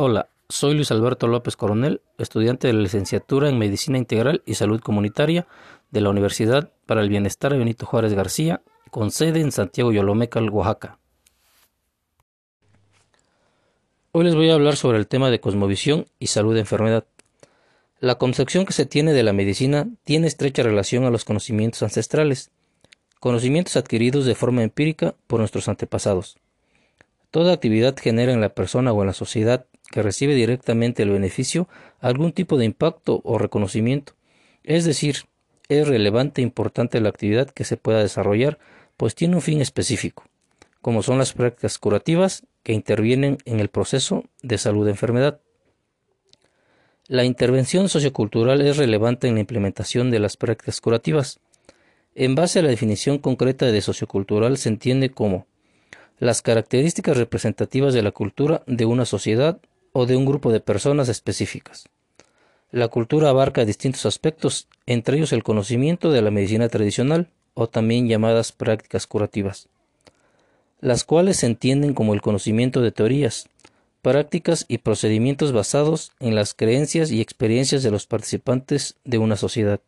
Hola, soy Luis Alberto López Coronel, estudiante de la licenciatura en Medicina Integral y Salud Comunitaria de la Universidad para el Bienestar Benito Juárez García, con sede en Santiago Yolomecal, Oaxaca. Hoy les voy a hablar sobre el tema de cosmovisión y salud de enfermedad. La concepción que se tiene de la medicina tiene estrecha relación a los conocimientos ancestrales, conocimientos adquiridos de forma empírica por nuestros antepasados. Toda actividad genera en la persona o en la sociedad que recibe directamente el beneficio algún tipo de impacto o reconocimiento. Es decir, es relevante e importante la actividad que se pueda desarrollar, pues tiene un fin específico, como son las prácticas curativas que intervienen en el proceso de salud de enfermedad. La intervención sociocultural es relevante en la implementación de las prácticas curativas. En base a la definición concreta de sociocultural se entiende como las características representativas de la cultura de una sociedad o de un grupo de personas específicas. La cultura abarca distintos aspectos, entre ellos el conocimiento de la medicina tradicional, o también llamadas prácticas curativas, las cuales se entienden como el conocimiento de teorías, prácticas y procedimientos basados en las creencias y experiencias de los participantes de una sociedad,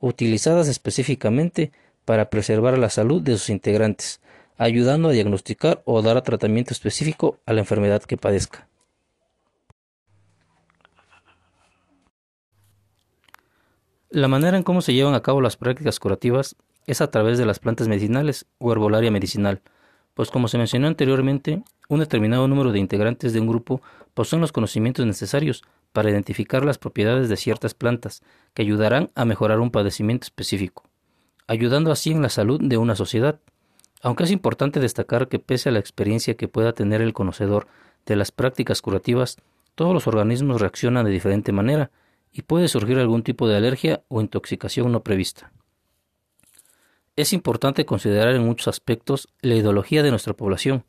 utilizadas específicamente para preservar la salud de sus integrantes, ayudando a diagnosticar o dar tratamiento específico a la enfermedad que padezca. La manera en cómo se llevan a cabo las prácticas curativas es a través de las plantas medicinales o herbolaria medicinal, pues como se mencionó anteriormente, un determinado número de integrantes de un grupo poseen los conocimientos necesarios para identificar las propiedades de ciertas plantas que ayudarán a mejorar un padecimiento específico, ayudando así en la salud de una sociedad. Aunque es importante destacar que pese a la experiencia que pueda tener el conocedor de las prácticas curativas, todos los organismos reaccionan de diferente manera, y puede surgir algún tipo de alergia o intoxicación no prevista. Es importante considerar en muchos aspectos la ideología de nuestra población,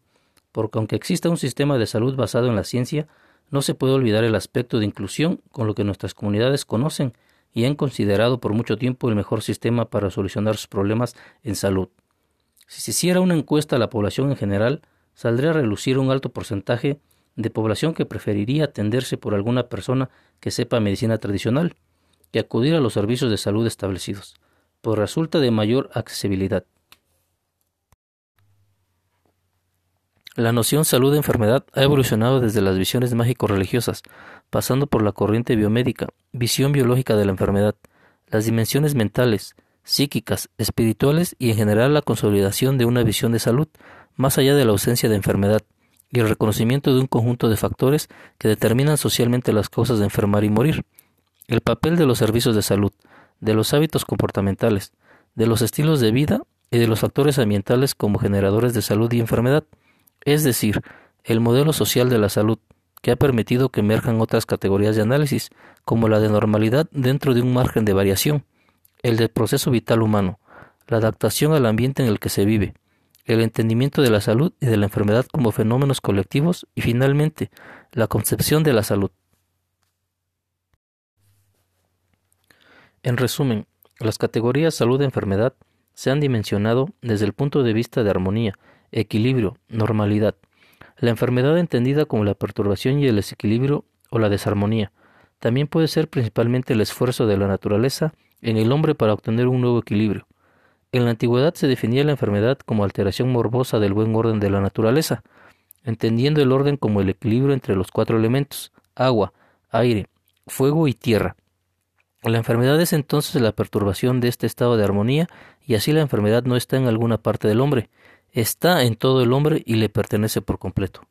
porque aunque exista un sistema de salud basado en la ciencia, no se puede olvidar el aspecto de inclusión con lo que nuestras comunidades conocen y han considerado por mucho tiempo el mejor sistema para solucionar sus problemas en salud. Si se hiciera una encuesta a la población en general, saldría a relucir un alto porcentaje de población que preferiría atenderse por alguna persona que sepa medicina tradicional que acudir a los servicios de salud establecidos, pues resulta de mayor accesibilidad. La noción salud-enfermedad ha evolucionado desde las visiones mágico-religiosas, pasando por la corriente biomédica, visión biológica de la enfermedad, las dimensiones mentales, psíquicas, espirituales y en general la consolidación de una visión de salud, más allá de la ausencia de enfermedad, y el reconocimiento de un conjunto de factores que determinan socialmente las causas de enfermar y morir, el papel de los servicios de salud, de los hábitos comportamentales, de los estilos de vida y de los factores ambientales como generadores de salud y enfermedad, es decir, el modelo social de la salud, que ha permitido que emerjan otras categorías de análisis, como la de normalidad dentro de un margen de variación, el del proceso vital humano, la adaptación al ambiente en el que se vive, el entendimiento de la salud y de la enfermedad como fenómenos colectivos y finalmente la concepción de la salud. En resumen, las categorías salud-enfermedad se han dimensionado desde el punto de vista de armonía, equilibrio, normalidad. La enfermedad entendida como la perturbación y el desequilibrio o la desarmonía. También puede ser principalmente el esfuerzo de la naturaleza en el hombre para obtener un nuevo equilibrio. En la antigüedad se definía la enfermedad como alteración morbosa del buen orden de la naturaleza, entendiendo el orden como el equilibrio entre los cuatro elementos, agua, aire, fuego y tierra. La enfermedad es entonces la perturbación de este estado de armonía y así la enfermedad no está en alguna parte del hombre, está en todo el hombre y le pertenece por completo.